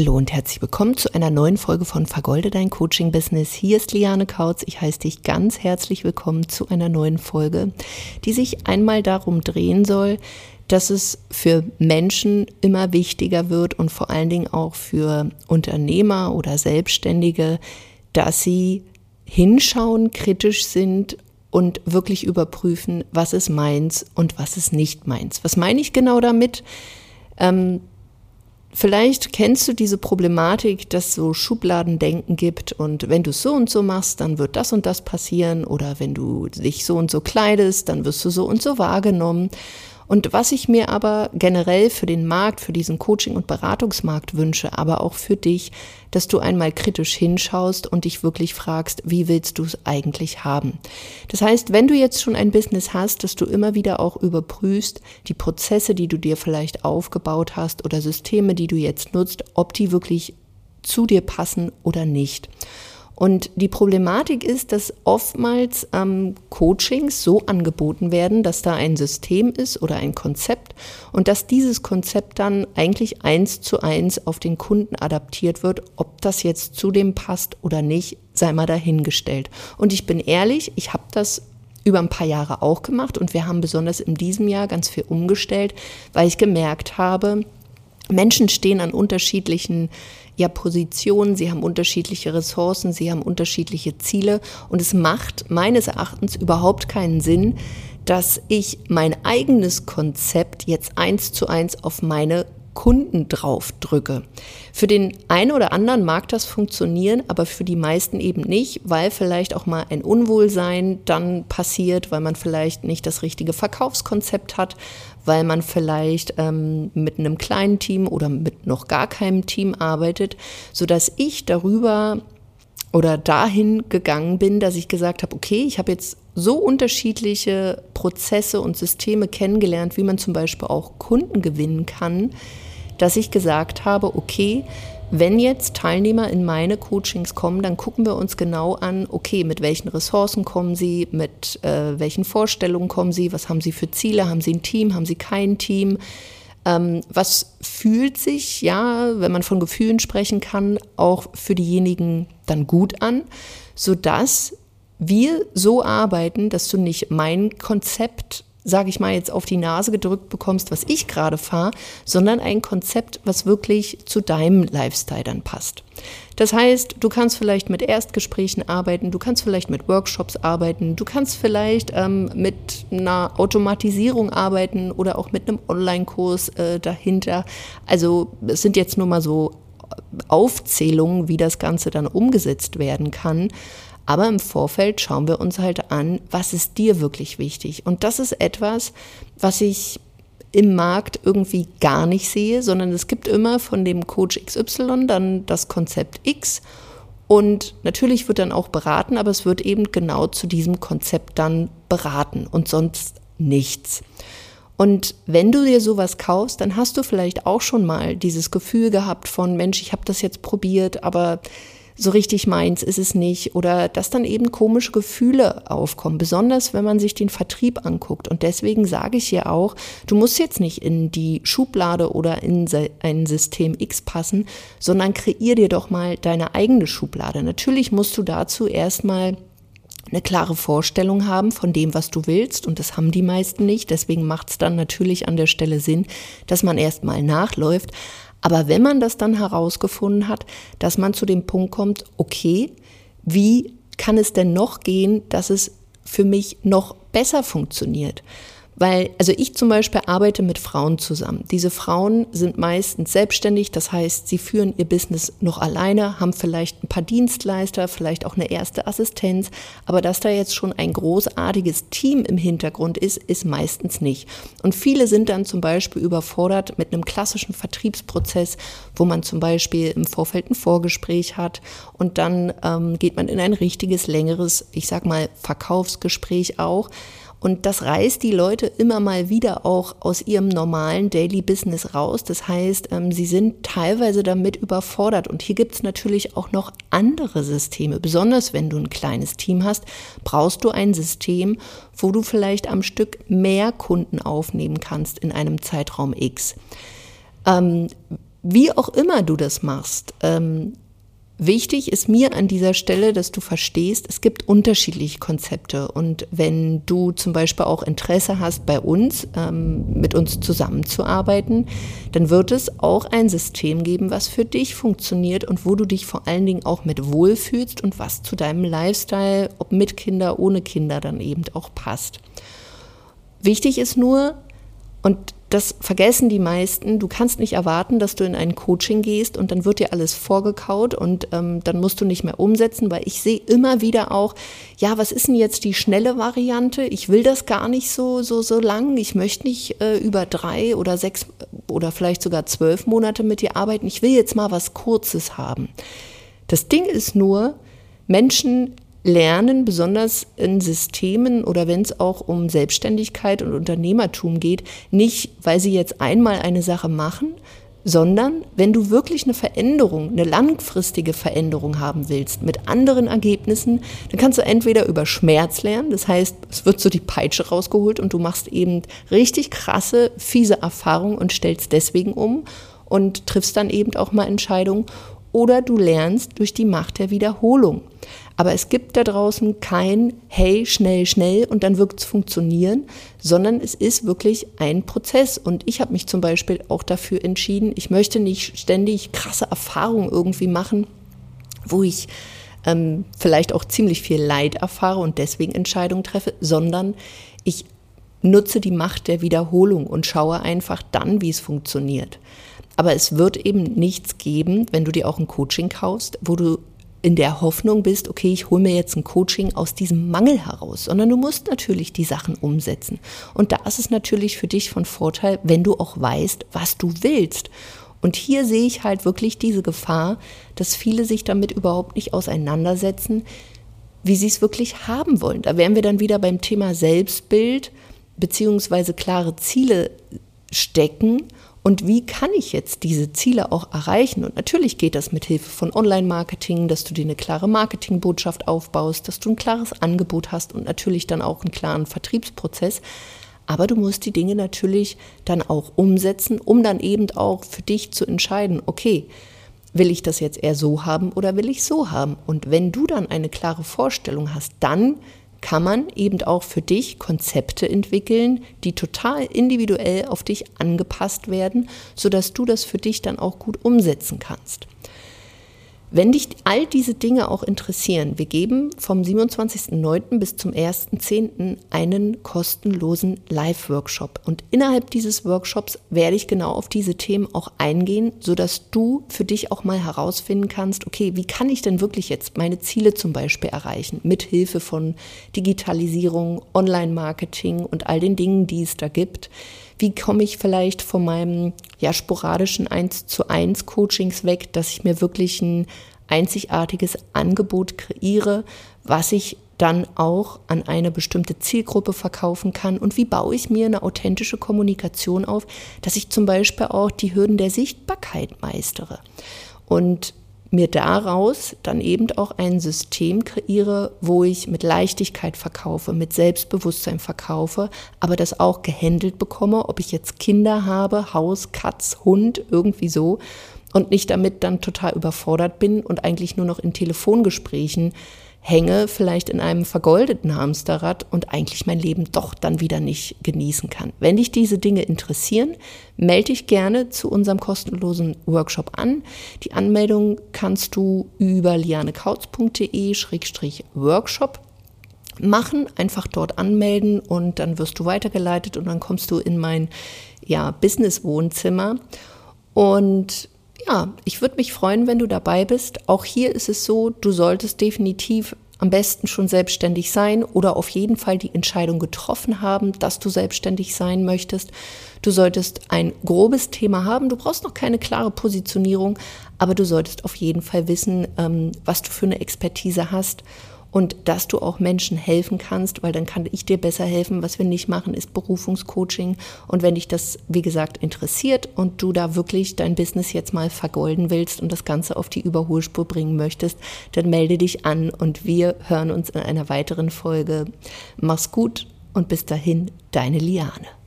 Hallo und herzlich willkommen zu einer neuen Folge von Vergolde dein Coaching Business. Hier ist Liane Kautz. Ich heiße dich ganz herzlich willkommen zu einer neuen Folge, die sich einmal darum drehen soll, dass es für Menschen immer wichtiger wird und vor allen Dingen auch für Unternehmer oder Selbstständige, dass sie hinschauen, kritisch sind und wirklich überprüfen, was ist meins und was ist nicht meins. Was meine ich genau damit? Ähm, Vielleicht kennst du diese Problematik, dass so Schubladendenken gibt und wenn du so und so machst, dann wird das und das passieren oder wenn du dich so und so kleidest, dann wirst du so und so wahrgenommen. Und was ich mir aber generell für den Markt, für diesen Coaching- und Beratungsmarkt wünsche, aber auch für dich, dass du einmal kritisch hinschaust und dich wirklich fragst, wie willst du es eigentlich haben? Das heißt, wenn du jetzt schon ein Business hast, dass du immer wieder auch überprüfst, die Prozesse, die du dir vielleicht aufgebaut hast oder Systeme, die du jetzt nutzt, ob die wirklich zu dir passen oder nicht. Und die Problematik ist, dass oftmals ähm, Coachings so angeboten werden, dass da ein System ist oder ein Konzept und dass dieses Konzept dann eigentlich eins zu eins auf den Kunden adaptiert wird. Ob das jetzt zu dem passt oder nicht, sei mal dahingestellt. Und ich bin ehrlich, ich habe das über ein paar Jahre auch gemacht und wir haben besonders in diesem Jahr ganz viel umgestellt, weil ich gemerkt habe, Menschen stehen an unterschiedlichen ja, Positionen, sie haben unterschiedliche Ressourcen, sie haben unterschiedliche Ziele. Und es macht meines Erachtens überhaupt keinen Sinn, dass ich mein eigenes Konzept jetzt eins zu eins auf meine Kunden drauf drücke. Für den einen oder anderen mag das funktionieren, aber für die meisten eben nicht, weil vielleicht auch mal ein Unwohlsein dann passiert, weil man vielleicht nicht das richtige Verkaufskonzept hat, weil man vielleicht ähm, mit einem kleinen Team oder mit noch gar keinem Team arbeitet, so dass ich darüber oder dahin gegangen bin, dass ich gesagt habe, okay, ich habe jetzt so unterschiedliche Prozesse und Systeme kennengelernt, wie man zum Beispiel auch Kunden gewinnen kann, dass ich gesagt habe, okay, wenn jetzt Teilnehmer in meine Coachings kommen, dann gucken wir uns genau an, okay, mit welchen Ressourcen kommen sie, mit äh, welchen Vorstellungen kommen sie, was haben sie für Ziele, haben sie ein Team, haben sie kein Team, ähm, was fühlt sich, ja, wenn man von Gefühlen sprechen kann, auch für diejenigen dann gut an, sodass wir so arbeiten, dass du nicht mein Konzept sage ich mal, jetzt auf die Nase gedrückt bekommst, was ich gerade fahre, sondern ein Konzept, was wirklich zu deinem Lifestyle dann passt. Das heißt, du kannst vielleicht mit Erstgesprächen arbeiten, du kannst vielleicht mit Workshops arbeiten, du kannst vielleicht ähm, mit einer Automatisierung arbeiten oder auch mit einem Online-Kurs äh, dahinter. Also es sind jetzt nur mal so Aufzählungen, wie das Ganze dann umgesetzt werden kann. Aber im Vorfeld schauen wir uns halt an, was ist dir wirklich wichtig. Und das ist etwas, was ich im Markt irgendwie gar nicht sehe, sondern es gibt immer von dem Coach XY dann das Konzept X und natürlich wird dann auch beraten, aber es wird eben genau zu diesem Konzept dann beraten und sonst nichts. Und wenn du dir sowas kaufst, dann hast du vielleicht auch schon mal dieses Gefühl gehabt von, Mensch, ich habe das jetzt probiert, aber so richtig meins ist es nicht oder dass dann eben komische Gefühle aufkommen, besonders wenn man sich den Vertrieb anguckt. Und deswegen sage ich hier auch, du musst jetzt nicht in die Schublade oder in ein System X passen, sondern kreier dir doch mal deine eigene Schublade. Natürlich musst du dazu erstmal eine klare Vorstellung haben von dem, was du willst. Und das haben die meisten nicht. Deswegen macht es dann natürlich an der Stelle Sinn, dass man erstmal nachläuft. Aber wenn man das dann herausgefunden hat, dass man zu dem Punkt kommt, okay, wie kann es denn noch gehen, dass es für mich noch besser funktioniert? Weil, also ich zum Beispiel arbeite mit Frauen zusammen. Diese Frauen sind meistens selbstständig, das heißt, sie führen ihr Business noch alleine, haben vielleicht ein paar Dienstleister, vielleicht auch eine erste Assistenz, aber dass da jetzt schon ein großartiges Team im Hintergrund ist, ist meistens nicht. Und viele sind dann zum Beispiel überfordert mit einem klassischen Vertriebsprozess, wo man zum Beispiel im Vorfeld ein Vorgespräch hat und dann ähm, geht man in ein richtiges, längeres, ich sag mal, Verkaufsgespräch auch. Und das reißt die Leute immer mal wieder auch aus ihrem normalen Daily Business raus. Das heißt, ähm, sie sind teilweise damit überfordert. Und hier gibt es natürlich auch noch andere Systeme. Besonders wenn du ein kleines Team hast, brauchst du ein System, wo du vielleicht am Stück mehr Kunden aufnehmen kannst in einem Zeitraum X. Ähm, wie auch immer du das machst, ähm, Wichtig ist mir an dieser Stelle, dass du verstehst, es gibt unterschiedliche Konzepte. Und wenn du zum Beispiel auch Interesse hast, bei uns, ähm, mit uns zusammenzuarbeiten, dann wird es auch ein System geben, was für dich funktioniert und wo du dich vor allen Dingen auch mit wohlfühlst und was zu deinem Lifestyle, ob mit Kinder, ohne Kinder, dann eben auch passt. Wichtig ist nur, und das vergessen die meisten. Du kannst nicht erwarten, dass du in ein Coaching gehst und dann wird dir alles vorgekaut und ähm, dann musst du nicht mehr umsetzen, weil ich sehe immer wieder auch, ja, was ist denn jetzt die schnelle Variante? Ich will das gar nicht so, so, so lang. Ich möchte nicht äh, über drei oder sechs oder vielleicht sogar zwölf Monate mit dir arbeiten. Ich will jetzt mal was Kurzes haben. Das Ding ist nur, Menschen lernen, besonders in Systemen oder wenn es auch um Selbstständigkeit und Unternehmertum geht, nicht, weil sie jetzt einmal eine Sache machen, sondern wenn du wirklich eine Veränderung, eine langfristige Veränderung haben willst mit anderen Ergebnissen, dann kannst du entweder über Schmerz lernen, das heißt, es wird so die Peitsche rausgeholt und du machst eben richtig krasse, fiese Erfahrungen und stellst deswegen um und triffst dann eben auch mal Entscheidungen, oder du lernst durch die Macht der Wiederholung. Aber es gibt da draußen kein Hey, schnell, schnell und dann wird es funktionieren, sondern es ist wirklich ein Prozess. Und ich habe mich zum Beispiel auch dafür entschieden, ich möchte nicht ständig krasse Erfahrungen irgendwie machen, wo ich ähm, vielleicht auch ziemlich viel Leid erfahre und deswegen Entscheidungen treffe, sondern ich nutze die Macht der Wiederholung und schaue einfach dann, wie es funktioniert. Aber es wird eben nichts geben, wenn du dir auch ein Coaching kaufst, wo du in der Hoffnung bist, okay, ich hole mir jetzt ein Coaching aus diesem Mangel heraus, sondern du musst natürlich die Sachen umsetzen. Und da ist es natürlich für dich von Vorteil, wenn du auch weißt, was du willst. Und hier sehe ich halt wirklich diese Gefahr, dass viele sich damit überhaupt nicht auseinandersetzen, wie sie es wirklich haben wollen. Da wären wir dann wieder beim Thema Selbstbild beziehungsweise klare Ziele stecken und wie kann ich jetzt diese Ziele auch erreichen? Und natürlich geht das mit Hilfe von Online-Marketing, dass du dir eine klare Marketingbotschaft aufbaust, dass du ein klares Angebot hast und natürlich dann auch einen klaren Vertriebsprozess. Aber du musst die Dinge natürlich dann auch umsetzen, um dann eben auch für dich zu entscheiden, okay, will ich das jetzt eher so haben oder will ich so haben? Und wenn du dann eine klare Vorstellung hast, dann kann man eben auch für dich Konzepte entwickeln, die total individuell auf dich angepasst werden, sodass du das für dich dann auch gut umsetzen kannst. Wenn dich all diese Dinge auch interessieren, wir geben vom 27.09. bis zum 1.10. einen kostenlosen Live-Workshop. Und innerhalb dieses Workshops werde ich genau auf diese Themen auch eingehen, sodass du für dich auch mal herausfinden kannst, okay, wie kann ich denn wirklich jetzt meine Ziele zum Beispiel erreichen, mit Hilfe von Digitalisierung, Online-Marketing und all den Dingen, die es da gibt wie komme ich vielleicht von meinem ja, sporadischen 1 zu 1 Coachings weg, dass ich mir wirklich ein einzigartiges Angebot kreiere, was ich dann auch an eine bestimmte Zielgruppe verkaufen kann und wie baue ich mir eine authentische Kommunikation auf, dass ich zum Beispiel auch die Hürden der Sichtbarkeit meistere. Und mir daraus dann eben auch ein System kreiere, wo ich mit Leichtigkeit verkaufe, mit Selbstbewusstsein verkaufe, aber das auch gehandelt bekomme, ob ich jetzt Kinder habe, Haus, Katz, Hund, irgendwie so und nicht damit dann total überfordert bin und eigentlich nur noch in Telefongesprächen hänge, vielleicht in einem vergoldeten Hamsterrad und eigentlich mein Leben doch dann wieder nicht genießen kann. Wenn dich diese Dinge interessieren, melde dich gerne zu unserem kostenlosen Workshop an. Die Anmeldung kannst du über lianekautz.de-workshop machen, einfach dort anmelden und dann wirst du weitergeleitet und dann kommst du in mein ja, Business-Wohnzimmer. Und ja, ich würde mich freuen, wenn du dabei bist. Auch hier ist es so, du solltest definitiv am besten schon selbstständig sein oder auf jeden Fall die Entscheidung getroffen haben, dass du selbstständig sein möchtest. Du solltest ein grobes Thema haben. Du brauchst noch keine klare Positionierung, aber du solltest auf jeden Fall wissen, ähm, was du für eine Expertise hast und dass du auch Menschen helfen kannst, weil dann kann ich dir besser helfen. Was wir nicht machen, ist Berufungscoaching. Und wenn dich das, wie gesagt, interessiert und du da wirklich dein Business jetzt mal vergolden willst und das Ganze auf die Überholspur bringen möchtest, dann melde dich an und wir hören uns in einer weiteren Folge. Mach's gut und bis dahin, deine Liane.